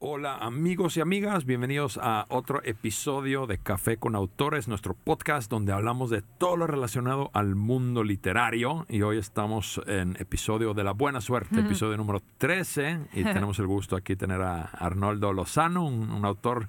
Hola amigos y amigas, bienvenidos a otro episodio de Café con Autores, nuestro podcast donde hablamos de todo lo relacionado al mundo literario. Y hoy estamos en episodio de la buena suerte, episodio número 13 y tenemos el gusto aquí tener a Arnoldo Lozano, un, un autor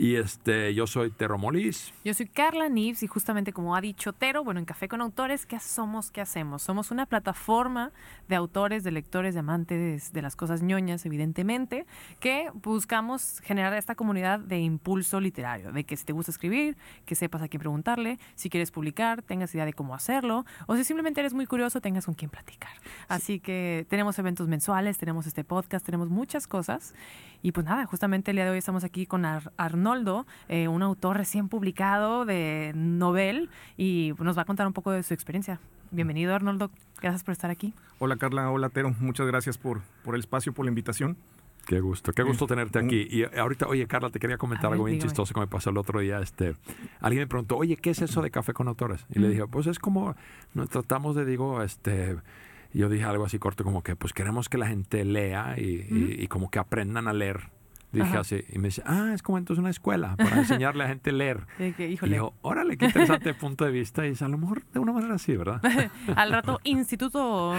y este, yo soy Tero Molís. Yo soy Carla Nives y justamente como ha dicho Tero, bueno, en Café con Autores, ¿qué somos? ¿Qué hacemos? Somos una plataforma de autores, de lectores, de amantes de las cosas ñoñas, evidentemente, que buscamos generar esta comunidad de impulso literario, de que si te gusta escribir, que sepas a quién preguntarle, si quieres publicar, tengas idea de cómo hacerlo, o si simplemente eres muy curioso, tengas con quién platicar. Así que tenemos eventos mensuales, tenemos este podcast, tenemos muchas cosas. Y pues nada, justamente el día de hoy estamos aquí con Arnoldo, eh, un autor recién publicado de novel, y nos va a contar un poco de su experiencia. Bienvenido Arnoldo, gracias por estar aquí. Hola Carla, hola Tero, muchas gracias por, por el espacio, por la invitación. Qué gusto, qué gusto tenerte aquí. Y ahorita, oye, Carla, te quería comentar algo bien chistoso que me pasó el otro día. Este, alguien me preguntó, oye, ¿qué es eso de café con autores? Y le dije, pues es como, nos tratamos de, digo, este, yo dije algo así corto como que pues queremos que la gente lea y, y como que aprendan a leer Dije así, y me dice, ah, es como entonces una escuela para enseñarle a gente a leer. Y, yo, órale, qué interesante punto de vista. Y dice, a lo mejor de una manera así, ¿verdad? Al rato, Instituto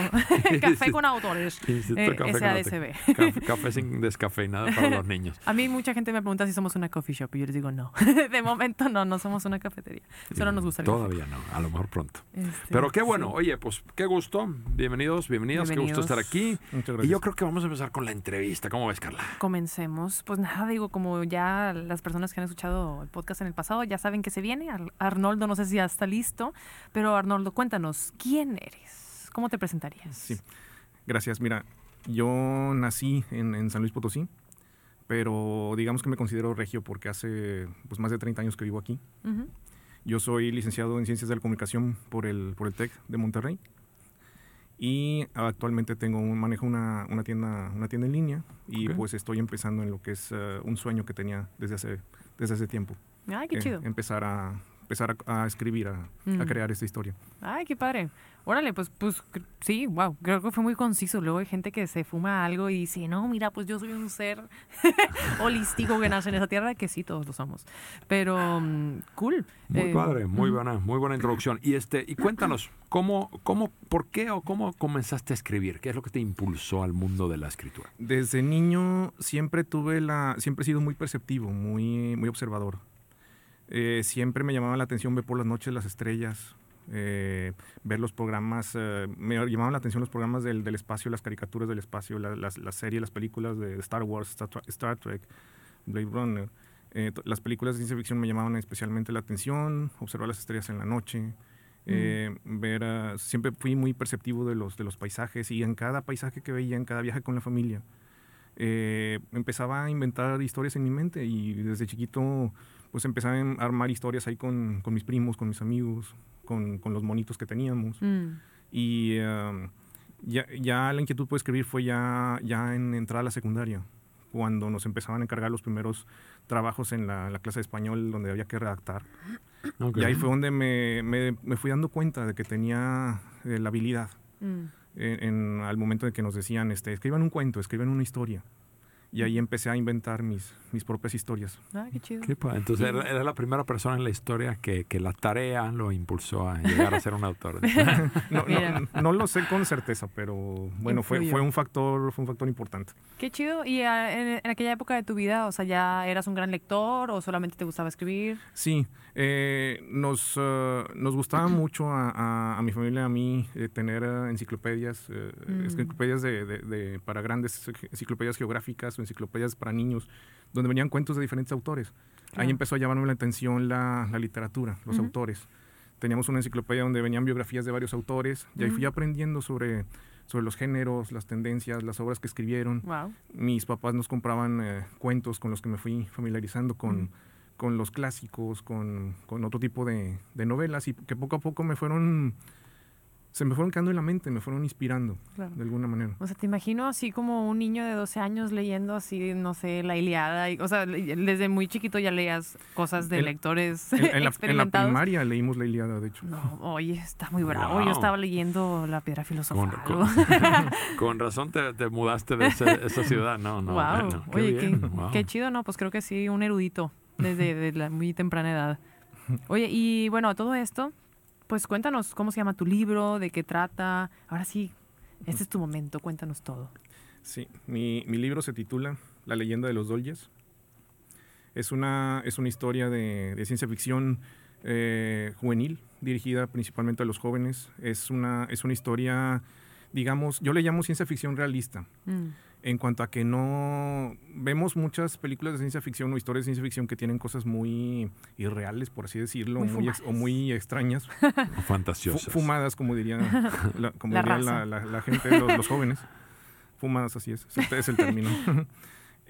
Café con Autores. Instituto eh, Café Café, café, sin descafeinado para los niños. A mí mucha gente me pregunta si somos una coffee shop y yo les digo, no. de momento no, no somos una cafetería. Solo nos gusta el Todavía no, a lo mejor pronto. Este, Pero qué bueno, oye, pues qué gusto. Bienvenidos, bienvenidas, qué gusto estar aquí. Muchas gracias. Y yo creo que vamos a empezar con la entrevista. ¿Cómo ves, Carla? Comencemos pues nada, digo, como ya las personas que han escuchado el podcast en el pasado ya saben que se viene. Arnoldo, no sé si ya está listo, pero Arnoldo, cuéntanos, ¿quién eres? ¿Cómo te presentarías? Sí, gracias. Mira, yo nací en, San Luis Potosí, pero digamos que me considero regio porque hace pues, más de 30 años que vivo aquí. Yo soy licenciado en Ciencias de la Comunicación por el, por el TEC de Monterrey y actualmente tengo un, manejo una, una, tienda una tienda en línea y pues estoy empezando en lo que es eh, un sueño que tenía desde hace desde hace tiempo. Ay qué chido. empezar a empezar a, escribir a, a, crear esta historia ay qué padre Órale, pues, pues sí, wow, creo que fue muy conciso. Luego hay gente que se fuma algo y dice, no, mira, pues yo soy un ser holístico que nace en esa tierra, que sí, todos lo somos. Pero, mm, cool. Muy eh, padre, muy buena, muy buena introducción. Y este, y cuéntanos, ¿cómo, cómo, por qué o cómo comenzaste a escribir? ¿Qué es lo que te impulsó al mundo de la escritura? Desde niño siempre tuve la, siempre he sido muy perceptivo, muy, muy observador. Eh, siempre me llamaba la atención ver por las noches las estrellas, eh, ver los programas, eh, me llamaban la atención los programas del, del espacio, las caricaturas del espacio, las, las, series, las películas de Star Wars, Star, Trek, Blade Runner. Eh, las películas de ciencia ficción me llamaban especialmente la atención, observar las estrellas en la noche, mm. ver, siempre fui muy perceptivo de los, de los paisajes y en cada paisaje que veía, en cada viaje con la familia, empezaba a inventar historias en mi mente y desde chiquito pues empecé a armar historias ahí con, con mis primos, con mis amigos, con, con los monitos que teníamos. Mm. Y ya, ya, la inquietud por escribir fue ya, ya en entrada a la secundaria, cuando nos empezaban a encargar los primeros trabajos en la, la clase de español donde había que redactar. Y ahí fue donde me, me, me, fui dando cuenta de que tenía eh, la habilidad. Mm. En, al momento de que nos decían, este, escriban un cuento, escriban una historia. Y ahí empecé a inventar mis, mis propias historias. Ah, qué chido. Entonces era, la primera persona en la historia que, que, la tarea lo impulsó a llegar a ser un autor. no, no, no, lo sé con certeza, pero bueno, fue, fue, un factor, fue un factor importante. Qué chido. ¿Y ah, en, en, aquella época de tu vida, o sea, ya eras un gran lector o solamente te gustaba escribir? Sí, eh, nos, uh, nos gustaba mucho a, a, mi familia, a mí, eh, tener uh, enciclopedias, uh, enciclopedias de, de, de, para grandes enciclopedias geográficas enciclopedias para niños, donde venían cuentos de diferentes autores. Ahí empezó a llamarme la atención la, la literatura, los autores. Teníamos una enciclopedia donde venían biografías de varios autores y ahí fui aprendiendo sobre, sobre los géneros, las tendencias, las obras que escribieron. Mis papás nos compraban eh, cuentos con los que me fui familiarizando con, con los clásicos, con, con otro tipo de, de, novelas y que poco a poco me fueron se me fueron quedando en la mente, me fueron inspirando Claro. de alguna manera. O sea, te imagino así como un niño de 12 años leyendo así, no sé, la Iliada. y- o sea, desde muy chiquito ya leías cosas de En- lectores En, en la, en la experimentados. primaria leímos la Iliada, de hecho. No, oye, está muy bravo. Wow. Yo estaba leyendo La Piedra Filosofal. con- con razón te, te mudaste de ese- esa ciudad. No, no. wow. bueno, qué Oye, qué, wow. qué chido, ¿no? Pues creo que sí, un erudito desde de la muy temprana edad. Oye, y bueno, a todo esto, pues cuéntanos cómo se llama tu libro, de qué trata. Ahora sí, este es tu momento, cuéntanos todo. Sí, mi, mi libro se titula La leyenda de los Dolyas. Es una, es una historia de, de ciencia ficción eh, juvenil, dirigida principalmente a los jóvenes. Es una, es una historia, digamos, yo le llamo ciencia ficción realista, Mm, en cuanto a que no vemos muchas películas de ciencia ficción o historias de ciencia ficción que tienen cosas muy irreales, por así decirlo, Muy muy ex- o muy extrañas, Fantasiosas. fumadas, como diría la, como La diría la, la- la gente, los, los jóvenes. Fumadas, así es. Ese es el término.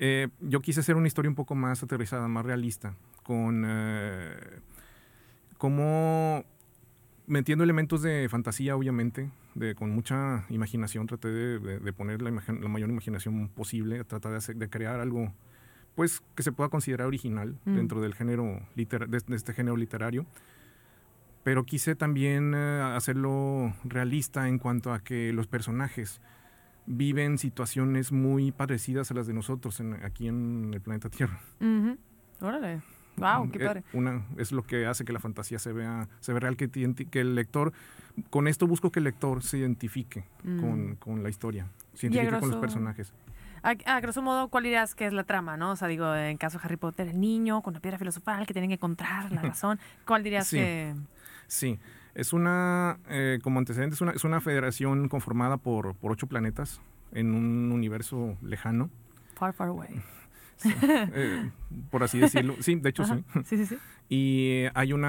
Eh, yo quise hacer una historia un poco más aterrizada, más realista, con eh, como metiendo elementos de fantasía, obviamente, de, con mucha imaginación. Traté de, de- de poner la, imagi- la mayor imaginación posible, tratar de, hacer- crear algo pues que se pueda considerar original Mm. dentro del género litera- de, este género literario pero quise también eh, hacerlo realista en cuanto a que los personajes viven situaciones muy parecidas a las de nosotros en- aquí en el planeta Tierra. ujú. Órale. Wow, qué Eh, padre. Una, es lo que hace que la fantasía se vea, se vea real, que, que el lector, con esto busco que el lector se identifique con, Mm. con la historia, se identifique con los personajes. A, a grosso modo, ¿cuál dirías que es la trama, no? O sea, digo, en caso de Harry Potter, el niño con la piedra filosofal que tienen que encontrar la razón. ¿Cuál dirías Sí. que...? Sí, es una, eh, como antecedente, es una, es una federación conformada por, por ocho planetas en un universo lejano. Far, far away. Eh, por así decirlo. Sí, de hecho Ajá. sí. Sí, sí, sí. Y hay una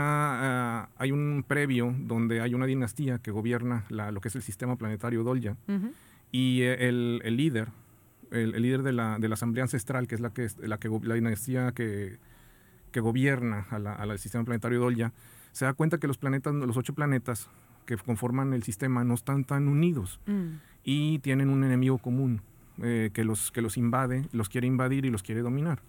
ah, hay un previo donde hay una dinastía que gobierna la- lo que es el sistema planetario Dolya Ujú. y eh, el, el líder el, el líder de la, de la asamblea ancestral que es la que la que la dinastía que, que gobierna a la- a al sistema planetario Dolya se da cuenta que los planetas los ocho planetas que conforman el sistema no están tan unidos Mm. y tienen un enemigo común eh, que, los, que los invade, los quiere invadir y los quiere dominar.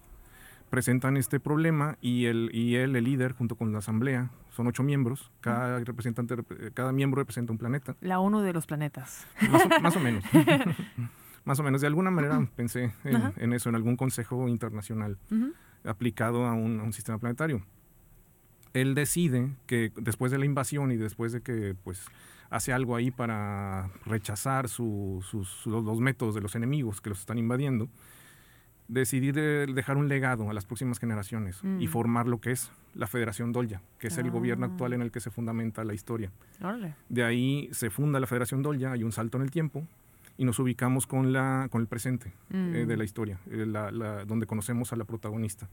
Presentan este problema y, el, y él, el líder, junto con la asamblea, son ocho miembros, cada, representante, rep- cada miembro representa un planeta, La ONU de los planetas. más o, más o menos. más o menos, de alguna manera pensé en, eso, en algún consejo internacional aplicado a un, a un sistema planetario. Él decide que después de la invasión y después de que pues, hace algo ahí para rechazar su- sus, los métodos de los enemigos que los están invadiendo, decidir dejar un legado a las próximas generaciones y Mm. formar lo que es la Federación Dolya, que es el gobierno Ah. actual en el que se fundamenta la historia. De ahí se funda la Federación Dolya, hay un salto en el tiempo y nos ubicamos con, la, con el presente eh, de Mm. la historia, eh, la- la- donde conocemos a la protagonista.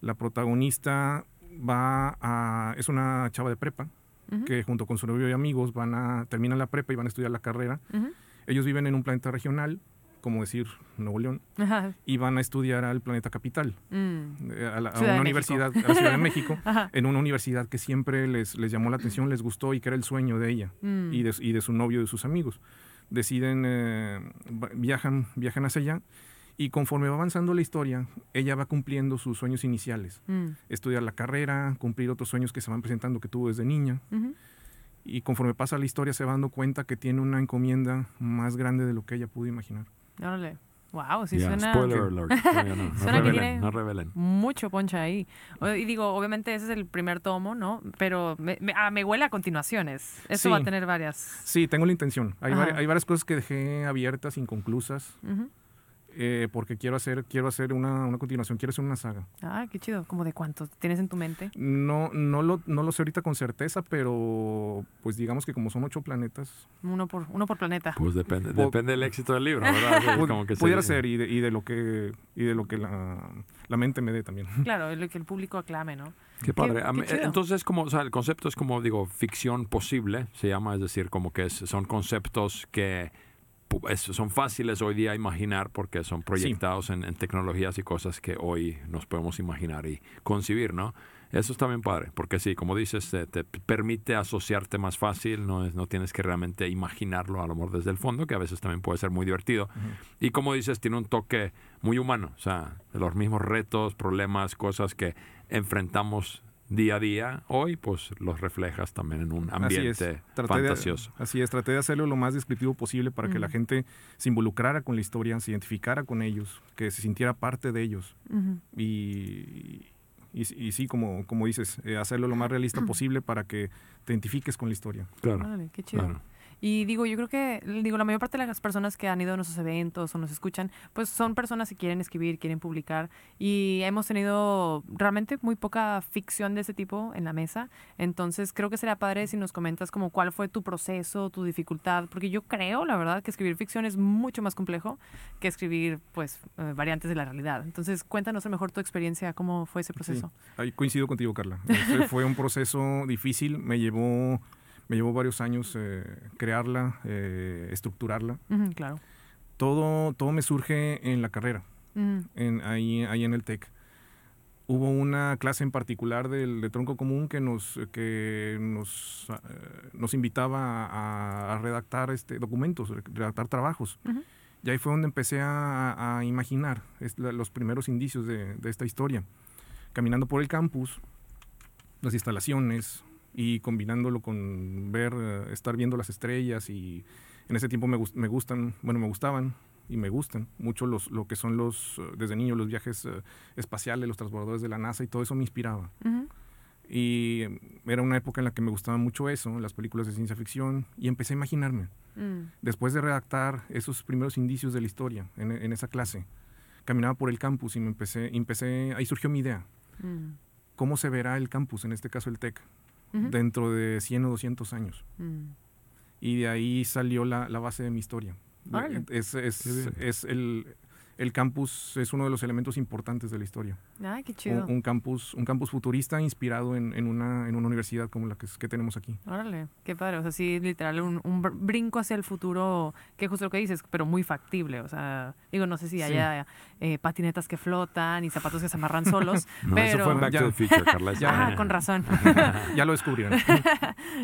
La protagonista va a, es una chava de prepa Ujú. que junto con su novio y amigos van a terminan la prepa y van a estudiar la carrera. Ujú. Ellos viven en un planeta regional, como decir Nuevo León, Ajá. y van a estudiar al planeta capital, Mm. eh, a, la- a una universidad, a la Ciudad de México, Ajá. en una universidad que siempre les, les llamó la atención, les gustó y que era el sueño de ella Mm. y, de, y de su novio y de sus amigos. Deciden, eh, viajan, viajan hacia allá y conforme va avanzando la historia, ella va cumpliendo sus sueños iniciales Mm. estudiar la carrera, cumplir otros sueños que se van presentando que tuvo desde niña. Ujú. Y conforme pasa la historia se va dando cuenta que tiene una encomienda más grande de lo que ella pudo imaginar. Órale. Wow, sí Ya, suena Spoiler alert. No, no, no Suena que revelen, tiene- no revelen. mucho poncha ahí. Y digo, obviamente ese es el primer tomo, ¿no? Pero me, me- ah, me huele a continuaciones. Eso Sí. va a tener varias. Sí, tengo la intención. Hay, vari- hay varias cosas que dejé abiertas, inconclusas, Ujú. Eh, porque quiero hacer, quiero hacer una, una continuación, quiero hacer una saga. Ah, qué chido. ¿Cómo de cuántos tienes en tu mente? No, no, lo, no lo sé ahorita con certeza, pero pues digamos que como son ocho planetas, Uno por, uno por planeta. Pues depende, Po- depende del éxito del libro, ¿verdad? Como que pudiera se- ser y de, y de lo que, y de lo que la, la mente me dé también. Claro, lo que el público aclame, ¿no? Qué padre. Qué- qué entonces, es como, o sea, el concepto es como, digo, ficción posible, se llama, es decir, como que es- son conceptos que son fáciles hoy día imaginar porque son proyectados en, en tecnologías y cosas que hoy nos podemos imaginar y concebir, ¿no? Eso está bien padre, porque sí, como dices, te, te permite asociarte más fácil, no, no tienes que realmente imaginarlo a lo mejor desde el fondo, que a veces también puede ser muy divertido. Y como dices, tiene un toque muy humano, o sea, los mismos retos, problemas, cosas que enfrentamos día a día, hoy pues los reflejas también en un ambiente fantasioso. así es, traté de hacerlo lo más descriptivo posible para que la gente se involucrara con la historia, se identificara con ellos, que se sintiera parte de ellos. y, y, sí, como, como dices, eh, hacerlo lo más realista posible para que te identifiques con la historia. Claro. qué chido. Y digo, yo creo que, digo, la mayor parte de las personas que han ido a nuestros eventos o nos escuchan, pues son personas que quieren escribir, quieren publicar. Y hemos tenido realmente muy poca ficción de ese tipo en la mesa. Entonces, creo que sería padre si nos comentas como cuál fue tu proceso, tu dificultad. Porque yo creo, la verdad, que escribir ficción es mucho más complejo que escribir, pues, eh, variantes de la realidad. Entonces, cuéntanos mejor tu experiencia, cómo fue ese proceso. ahí coincido contigo, Carla. fue un proceso difícil, me llevó me llevó varios años eh, crearla, eh, estructurarla. claro. Todo, todo me surge en la carrera, en, ahí, ahí en el TEC. Hubo una clase en particular del, de tronco común que nos, que nos, eh, nos invitaba a, redactar este, documentos, redactar trabajos. Y ahí fue donde empecé a, imaginar los primeros indicios de, de, esta historia. Caminando por el campus, las instalaciones, y combinándolo con ver, eh, estar viendo las estrellas y en ese tiempo me, me, gustan, bueno, me gustaban y me gustan mucho los, lo que son los, eh, desde niño, los viajes eh, espaciales, los transbordadores de la NASA y todo eso me inspiraba. Y era una época en la que me gustaba mucho eso, las películas de ciencia ficción, y empecé a imaginarme. Mm. Después de redactar esos primeros indicios de la historia en, en, esa clase, caminaba por el campus y me empecé, empecé ahí surgió mi idea. Mm. ¿Cómo se verá el campus, en este caso el TEC? Dentro de 100 o 200 años. Mm. Y de ahí salió la, la, base de mi historia. Es, es, es el, el campus es uno de los elementos importantes de la historia. Qué chido. Un, campus, un campus futurista inspirado en, en, una, en una universidad como la que, que, tenemos aquí. Órale, qué padre. O sea, sí, literal, un, un, brinco hacia el futuro, que es justo lo que dices, pero muy factible. O sea, digo, no sé si haya eh, patinetas que flotan y zapatos que se amarran solos, no, pero... Eso fue en Back to the Future, Carla. Ya, ah, con razón. ya lo descubrieron.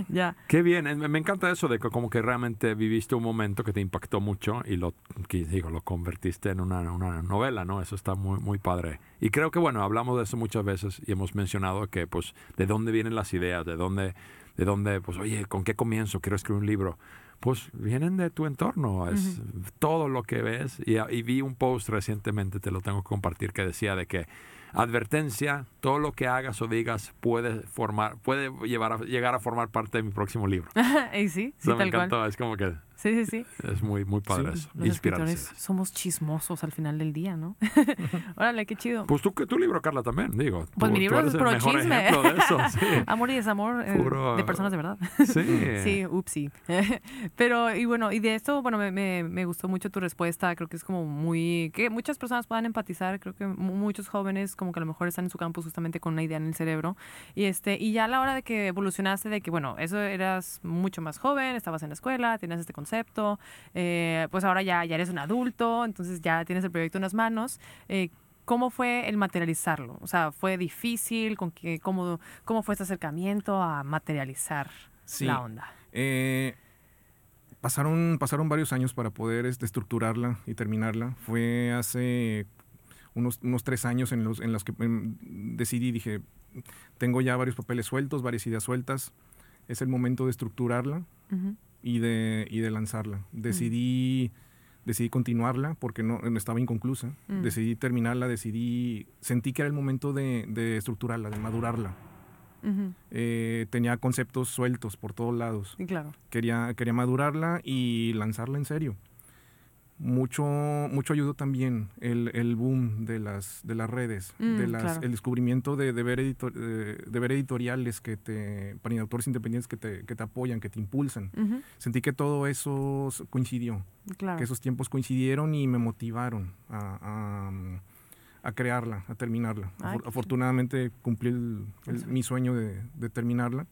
ya. Qué bien. Me encanta eso de que como que realmente viviste un momento que te impactó mucho y lo, digo, lo convertiste en una una novela, ¿no? Eso está muy, muy padre. Y creo que, bueno, hablamos de eso muchas veces y hemos mencionado que, pues, de dónde vienen las ideas, de dónde, de dónde, pues, oye, ¿con qué comienzo? Quiero escribir un libro. Pues vienen de tu entorno, es todo lo que ves. Y, y vi un post recientemente, te lo tengo que compartir, que decía de que advertencia, todo lo que hagas o digas puede formar, puede llevar a, llegar a formar parte de mi próximo libro. y sí, sí me encantó, es como que Sí, sí, sí. Es muy, muy padre eso. Los escritores somos chismosos al final del día, ¿no? Órale, qué chido. Pues tu, tu libro, Carla, también, digo. Pues mi libro es pro chisme. Eso, sí. Amor y desamor eh, de personas de verdad. Sí. sí, upsi. Pero, y bueno, y de esto, bueno, me, me, me, gustó mucho tu respuesta. Creo que es como muy... que muchas personas puedan empatizar. Creo que muchos jóvenes como que a lo mejor están en su campus justamente con una idea en el cerebro. Y, este, y ya a la hora de que evolucionaste, de que, bueno, eso eras mucho más joven, estabas en la escuela, tenías este concepto eh, pues ahora ya, ya eres un adulto, entonces ya tienes el proyecto en las manos. Eh, ¿Cómo fue el materializarlo? O sea, ¿fue difícil? ¿Con qué, cómo, ¿Cómo fue este acercamiento a materializar la onda? Eh, pasaron, pasaron varios años para poder este, estructurarla y terminarla. Fue hace unos, unos tres años en los, en los que em, decidí, dije, tengo ya varios papeles sueltos, varias ideas sueltas, es el momento de estructurarla y de, y de lanzarla. Decidí, decidí continuarla porque no, estaba inconclusa. Decidí terminarla, decidí, sentí que era el momento de, de estructurarla, de madurarla. Eh, tenía conceptos sueltos por todos lados. claro. Quería, quería madurarla y lanzarla en serio mucho, mucho ayudó también el, el, boom de las, de las redes, de mm, las, el descubrimiento de, de, ver editor, de, ver editoriales que te, para autores independientes que te, que te apoyan, que te impulsan. Sentí que todo eso coincidió, que esos tiempos coincidieron y me motivaron a, a, crearla, a terminarla. Afortunadamente cumplí mi sueño de, de terminarla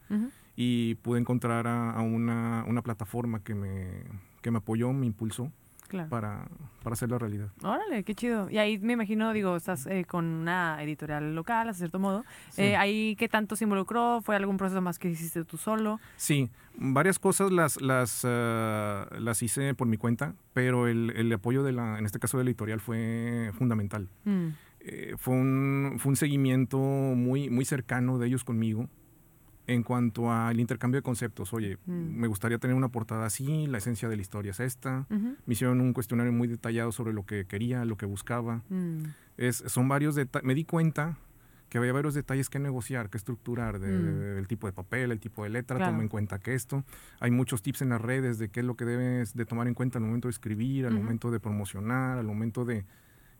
y pude encontrar a, una, una, plataforma que me, que me apoyó, me impulsó para, para hacer la realidad. Órale, qué chido. Y ahí me imagino, digo, estás eh, con una editorial local, a cierto modo. Eh, ¿Ahí qué tanto se involucró? ¿Fue algún proceso más que hiciste tú solo? Sí, varias cosas las, las, ah, las hice por mi cuenta, pero el, el, apoyo de la, en este caso de la editorial fue fundamental. Mm. Eh, fue, un, fue un seguimiento muy, muy cercano de ellos conmigo en cuanto al intercambio de conceptos. Oye, mm. me gustaría tener una portada así, la esencia de la historia es esta. Me hicieron un cuestionario muy detallado sobre lo que quería, lo que buscaba. Mm. Es, son varios. Me di cuenta que había varios detalles que negociar, que estructurar, de, mm. del tipo de papel, el tipo de letra, toma en cuenta que esto. Hay muchos tips en las redes de qué es lo que debes de tomar en cuenta al momento de escribir, al momento de promocionar, al momento de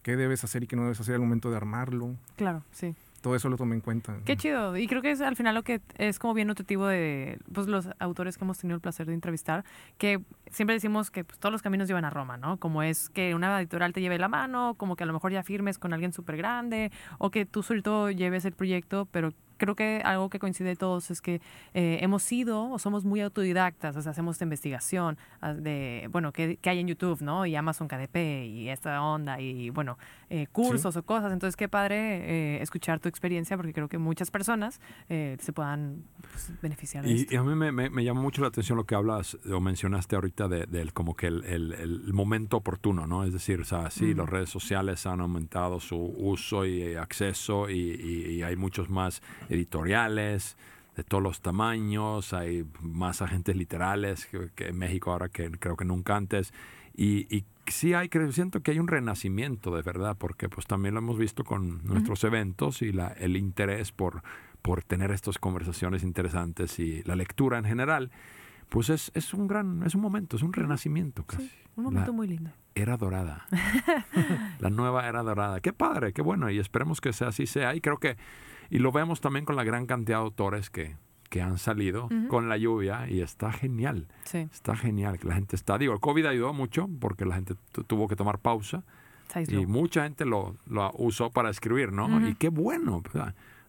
qué debes hacer y qué no debes hacer al momento de armarlo. Claro, sí todo eso lo tomé en cuenta. Qué chido. Y creo que es al final lo que es como bien nutritivo de pues, los autores que hemos tenido el placer de entrevistar, que siempre decimos que pues, todos los caminos llevan a Roma, ¿no? Como es que una editorial te lleve la mano, como que a lo mejor ya firmes con alguien súper grande, o que tú solito lleves el proyecto, pero creo que algo que coincide todos es que eh, hemos sido o somos muy autodidactas, o sea, hacemos esta investigación ah, de, bueno, que, hay en YouTube, ¿no? Y Amazon KDP y esta onda y, bueno, eh, cursos o cosas. Entonces, qué padre eh, escuchar tu experiencia porque creo que muchas personas se puedan pues, beneficiar de y, esto. Y a mí me, me, llama mucho la atención lo que hablas o mencionaste ahorita de, como que el, el, momento oportuno, ¿no? Es decir, o sea, sí, las redes sociales han aumentado su uso y acceso y, y hay muchos más editoriales de todos los tamaños, hay más agentes literales que, en México ahora que creo que nunca antes. Y, y sí hay, creo, siento que hay un renacimiento de verdad, porque pues también lo hemos visto con nuestros eventos y la, el interés por, por tener estas conversaciones interesantes y la lectura en general, pues es, es un gran, es un momento, es un renacimiento casi. Un momento muy lindo. Era dorada. la nueva era dorada. Qué padre, qué bueno, y esperemos que sea así sea. Y creo que y lo vemos también con la gran cantidad de autores que, que han salido con la lluvia y está genial. Está genial que la gente está. Digo, el COVID ayudó mucho porque la gente tuvo que tomar pausa y mucha gente lo, lo usó para escribir, ¿no? Y qué bueno,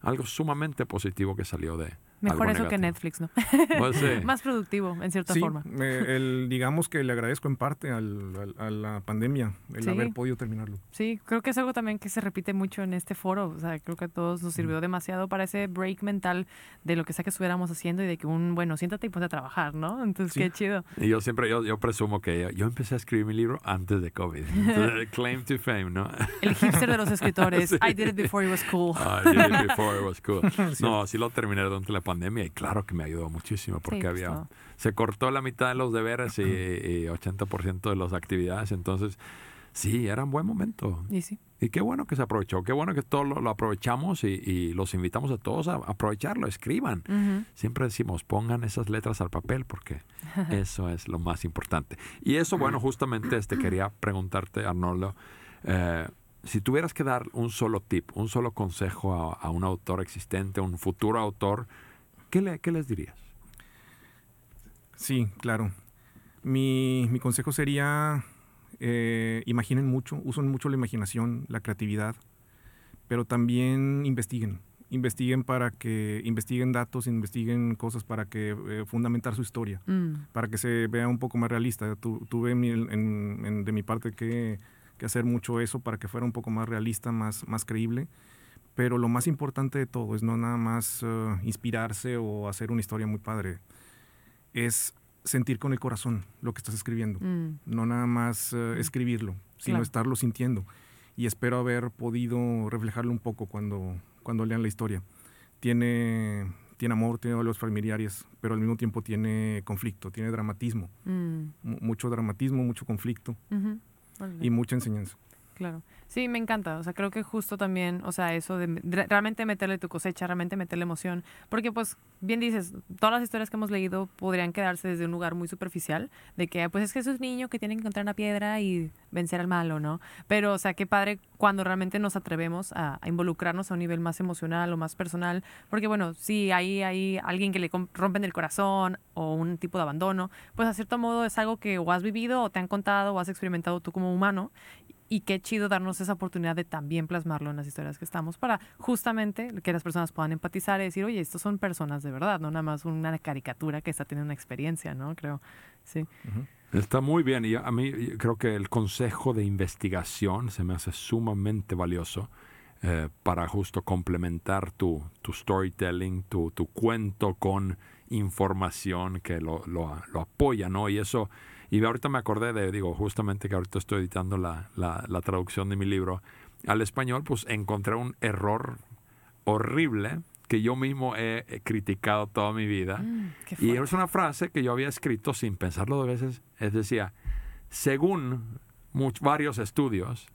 algo sumamente positivo que salió de, Mejor eso que Netflix, ¿no? Pues Más productivo, en cierta forma. el, digamos que le agradezco en parte al, a la pandemia el haber podido terminarlo. Sí, creo que es algo también que se repite mucho en este foro. O sea, creo que a todos nos sirvió demasiado para ese break mental de lo que sea que estuviéramos haciendo y de que un, bueno, siéntate y ponte a trabajar, ¿no? Entonces, qué chido. Y yo siempre, yo, yo presumo que yo, empecé a escribir mi libro antes de COVID. claim to fame, ¿no? El hipster de los escritores. I did it before it was cool. I did it before it was cool. No, sí lo terminé durante la pandemia y claro que me ayudó muchísimo porque había se cortó la mitad de los deberes y, 80% de las actividades, entonces sí, era un buen momento. Y sí. Y qué bueno que se aprovechó, qué bueno que todos lo, aprovechamos y, los invitamos a todos a aprovecharlo, escriban. Siempre decimos, pongan esas letras al papel porque eso es lo más importante. Y eso, bueno, justamente este, quería preguntarte, Arnoldo, eh, si tuvieras que dar un solo tip, un solo consejo a, a un autor existente, un futuro autor, ¿qué, le, qué les dirías? Sí, claro. Mi, mi consejo sería, eh, imaginen mucho, usen mucho la imaginación, la creatividad, pero también investiguen. Investiguen para que, investiguen datos, investiguen cosas para que eh, fundamentar su historia, mm. para que se vea un poco más realista. tuve de mi parte que, que, hacer mucho eso para que fuera un poco más realista, más, más creíble pero lo más importante de todo es no nada más eh, inspirarse o hacer una historia muy padre, es sentir con el corazón lo que estás escribiendo, mm. no nada más mm. escribirlo, sino estarlo sintiendo. Y espero haber podido reflejarlo un poco cuando, cuando lean la historia. Tiene, tiene amor, tiene los familiares, pero al mismo tiempo tiene conflicto, tiene dramatismo. Mm. Mucho dramatismo, mucho conflicto y mucha enseñanza. Claro. Sí, me encanta. O sea, creo que justo también, o sea, eso de, realmente meterle tu cosecha, realmente meterle emoción. Porque, pues, bien dices, todas las historias que hemos leído podrían quedarse desde un lugar muy superficial, de que, pues, es que es un niño que tiene que encontrar una piedra y vencer al malo, ¿no? Pero, o sea, qué padre cuando realmente nos atrevemos a, involucrarnos a un nivel más emocional o más personal. Porque, bueno, si hay, hay alguien que le rompen el corazón o un tipo de abandono, pues, a cierto modo es algo que o has vivido o te han contado o has experimentado tú como humano y qué chido darnos esa oportunidad de también plasmarlo en las historias que estamos para justamente que las personas puedan empatizar y decir, oye, estos son personas de verdad, no nada más una caricatura que está teniendo una experiencia, ¿no? Creo. Sí. Está muy bien y a mí creo que el consejo de investigación se me hace sumamente valioso eh, para justo complementar tu, tu storytelling, tu, tu, cuento con información que lo, lo, lo, apoya, ¿no? Y eso, y ahorita me acordé de, digo, justamente que ahorita estoy editando la, la, la traducción de mi libro al español, pues encontré un error horrible que yo mismo he, he criticado toda mi vida. Mm, y es una frase que yo había escrito sin pensarlo dos veces. Es decía, según muchos, varios estudios,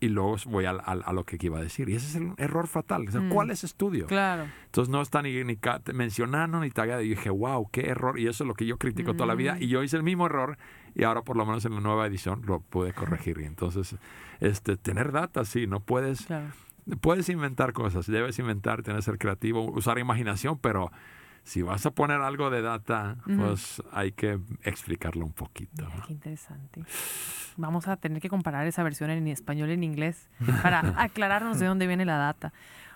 y luego voy a, a, a, lo que iba a decir. Y ese es el error fatal. O sea, Mm. ¿Cuál es estudio? Claro. Entonces no está ni, mencionando ni tagado. Y dije, wow, qué error. Y eso es lo que yo critico toda la vida. Mm. Y yo hice el mismo error y ahora por lo menos en la nueva edición lo pude corregir. Y entonces, este, tener data, sí, no puedes... Claro. Puedes inventar cosas, debes inventar, tienes que ser creativo, usar imaginación, pero si vas a poner algo de data, pues hay que explicarlo un poquito. Qué interesante. Vamos a tener que comparar esa versión en español y en inglés para aclararnos de dónde viene la data.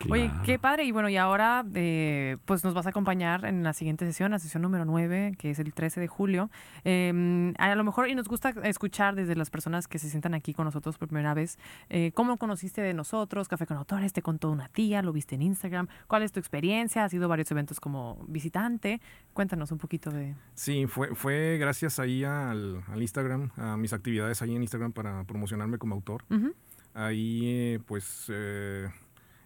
Oye, qué padre. Y bueno, y ahora eh, pues nos vas a acompañar en la siguiente sesión, la sesión número 9, que es el 13 de julio. Eh, a lo mejor, y nos gusta escuchar desde las personas que se sientan aquí con nosotros por primera vez, eh, ¿cómo conociste de nosotros? Café con Autores, te contó una tía, lo viste en Instagram. ¿Cuál es tu experiencia? ¿Has ido a varios eventos como visitante? Cuéntanos un poquito de... Sí, fue, fue gracias ahí al, al Instagram, a mis actividades ahí en Instagram para promocionarme como autor. Ahí, eh, pues,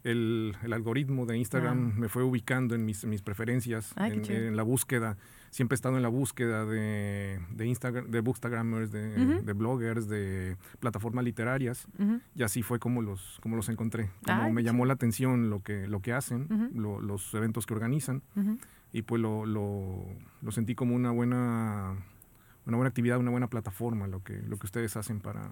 el, el algoritmo de Instagram Ah. me fue ubicando en mis, mis preferencias, Ay, en, la búsqueda. Siempre he estado en la búsqueda de, de Instagram, de bookstagrammers, de, bloggers, de plataformas literarias. Y así fue como los, como los encontré. Como Ay, me llamó la atención lo que, lo que hacen, lo- los eventos que organizan y pues lo, lo, lo sentí como una buena una buena actividad, una buena plataforma lo que, lo que ustedes hacen para,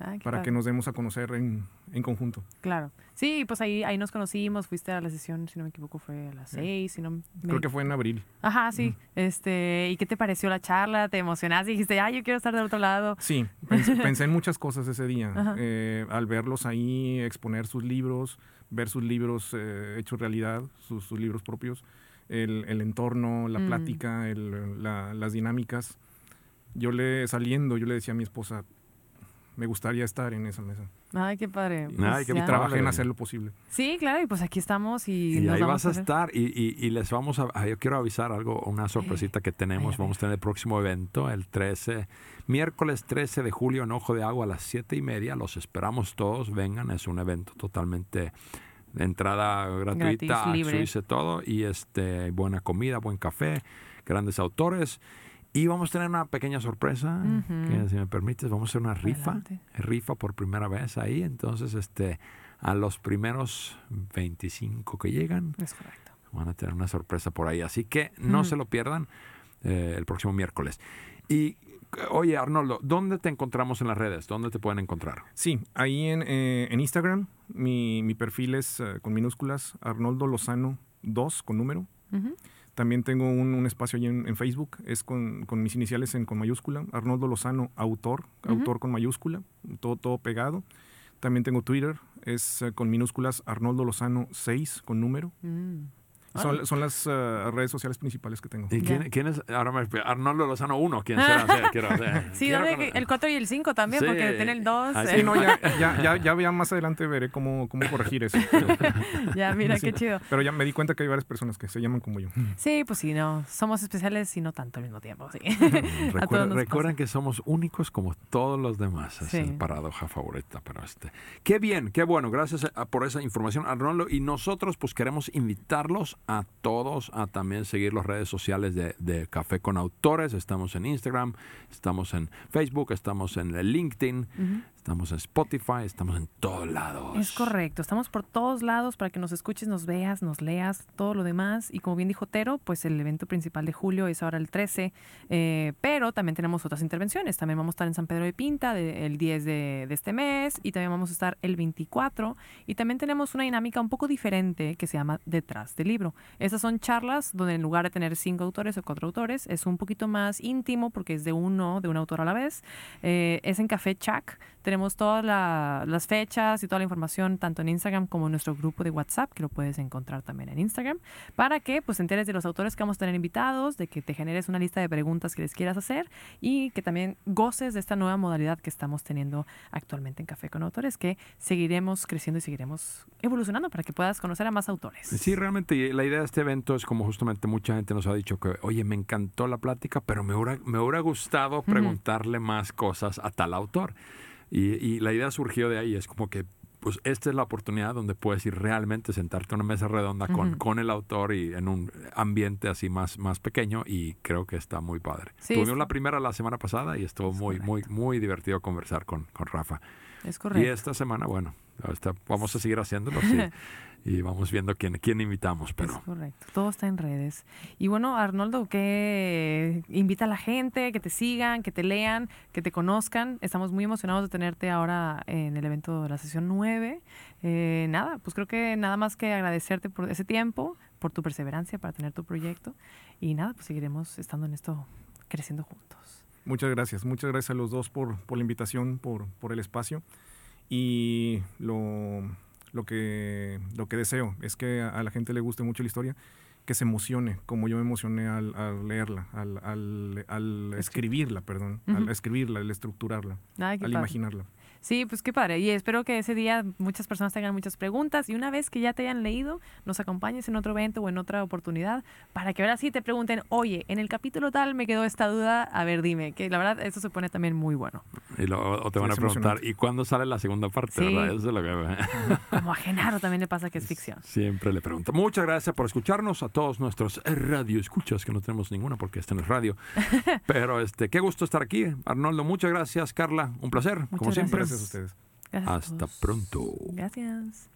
Ay, qué para padre. que nos demos a conocer en, en conjunto. Claro. Sí, pues ahí, ahí nos conocimos, fuiste a la sesión, si no me equivoco, fue a las Sí. seis, si no me... Creo que fue en abril. Ajá, sí. Este, ¿y qué te pareció la charla? ¿Te emocionaste? Dijiste, ah, yo quiero estar del otro lado. Sí, pensé, pensé en muchas cosas ese día. Eh, al verlos ahí exponer sus libros, ver sus libros eh, hechos realidad, sus, sus libros propios, el, el entorno, la Mm. plática, el- la- las dinámicas. Yo le, saliendo, yo le decía a mi esposa, me gustaría estar en esa mesa. Ay, qué padre. Ay, Pues qué. Y trabajé en padre. hacer lo posible. Sí, claro, y pues aquí estamos y, Y nos ahí vamos vas a estar y, y- y les vamos a, ah, yo quiero avisar algo, una sorpresita que tenemos, Ay, vamos a tener el próximo evento, el 13, miércoles 13 de julio en Ojo de Agua a las 7 y media, los esperamos todos, vengan, es un evento totalmente de entrada gratuita, Gratis, libre. todo, y este, buena comida, buen café, grandes autores. Y vamos a tener una pequeña sorpresa, que si me permites, vamos a hacer una rifa Adelante. rifa por primera vez ahí. Entonces, este, a los primeros 25 que llegan, Es correcto. van a tener una sorpresa por ahí. Así que no se lo pierdan eh, el próximo miércoles. Y, oye, Arnoldo, ¿dónde te encontramos en las redes? ¿Dónde te pueden encontrar? Sí, ahí en, eh, en Instagram, mi, mi perfil es eh, con minúsculas, Arnoldo Lozano 2 con número. Ujú. También tengo un, un espacio ahí en, en Facebook, es con, con mis iniciales en con mayúscula, Arnoldo Lozano, autor, autor con mayúscula, todo, todo pegado. También tengo Twitter, es eh, con minúsculas Arnoldo Lozano 6 con número. Mm. Son, son las eh, redes sociales principales que tengo. ¿Y quién, quién es? Ahora me Arnoldo Lozano 1, ¿quién será? Sí, quiero, el 4 y el 5 también, Sí. porque tiene el 2. Ah, Sí, no, ya, ya, ya, ya, ya más adelante veré cómo, cómo corregir eso. Pero, ya, mira, Sí. qué chido. pero ya me di cuenta que hay varias personas que se llaman como yo. Sí, pues sí, no. Somos especiales y no tanto al mismo tiempo, sí. Recuerden, A todos nos recuerden que somos únicos como todos los demás. Es Sí. el paradoja favorita. Pero este. Qué bien, qué bueno. Gracias a- por esa información, Arnoldo. Y nosotros, pues, queremos invitarlos a todos a también seguir las redes sociales de, Café con Autores. Estamos en Instagram, estamos en Facebook, estamos en LinkedIn. Estamos en Spotify, estamos en todos lados. Es correcto, estamos por todos lados para que nos escuches, nos veas, nos leas, todo lo demás. Y como bien dijo Tero, pues el evento principal de julio es ahora el 13, eh, pero también tenemos otras intervenciones. También vamos a estar en San Pedro de Pinta de- el 10 de, este mes y también vamos a estar el 24. Y también tenemos una dinámica un poco diferente que se llama Detrás del Libro. Estas son charlas donde en lugar de tener cinco autores o cuatro autores, es un poquito más íntimo porque es de uno, de un autor a la vez. Eh, es en Café Chac. Tenemos todas las fechas y toda la información tanto en Instagram como en nuestro grupo de WhatsApp, que lo puedes encontrar también en Instagram, para que pues te enteres de los autores que vamos a tener invitados, de que te generes una lista de preguntas que les quieras hacer y que también goces de esta nueva modalidad que estamos teniendo actualmente en Café con Autores, que seguiremos creciendo y seguiremos evolucionando para que puedas conocer a más autores. Sí, realmente la idea de este evento es como justamente mucha gente nos ha dicho que, oye, me encantó la plática, pero me hubiera, me hubiera gustado preguntarle más cosas a tal autor. Y, la idea surgió de ahí, es como que pues esta es la oportunidad donde puedes ir realmente sentarte en una mesa redonda con, con el autor y en un ambiente así más, más pequeño y creo que está muy padre. Tuvimos la primera la semana pasada y estuvo muy, muy, muy divertido conversar con, con Rafa. Es correcto. Y esta semana, bueno, vamos a seguir haciéndolo. Sí. y vamos viendo quién, quién invitamos. Pero... Es correcto, todo está en redes. Y bueno, Arnoldo, que invita a la gente, que te sigan, que te lean, que te conozcan. Estamos muy emocionados de tenerte ahora en el evento de la sesión 9. Eh, nada, pues creo que nada más que agradecerte por ese tiempo, por tu perseverancia para tener tu proyecto. Y nada, pues seguiremos estando en esto, creciendo juntos. Muchas gracias, muchas gracias a los dos por, por la invitación, por, por el espacio. Y lo lo que, lo que deseo es que a, la gente le guste mucho la historia, que se emocione, como yo me emocioné al, leerla, al, al, escribirla, perdón, al escribirla, al estructurarla, al imaginarla. Sí, pues qué padre. Y espero que ese día muchas personas tengan muchas preguntas y una vez que ya te hayan leído, nos acompañes en otro evento o en otra oportunidad para que ahora sí te pregunten, oye, en el capítulo tal me quedó esta duda, a ver, dime, que la verdad eso se pone también muy bueno. Y o te van a preguntar, ¿y cuándo sale la segunda parte? ¿verdad? Eso es lo que... Como a Genaro también le pasa que es ficción. Siempre le pregunto. Muchas gracias por escucharnos a todos nuestros radio escuchas, que no tenemos ninguna porque este no es radio. Pero este, qué gusto estar aquí. Arnoldo, muchas gracias. Carla, un placer, como siempre ustedes. Hasta pronto. Gracias.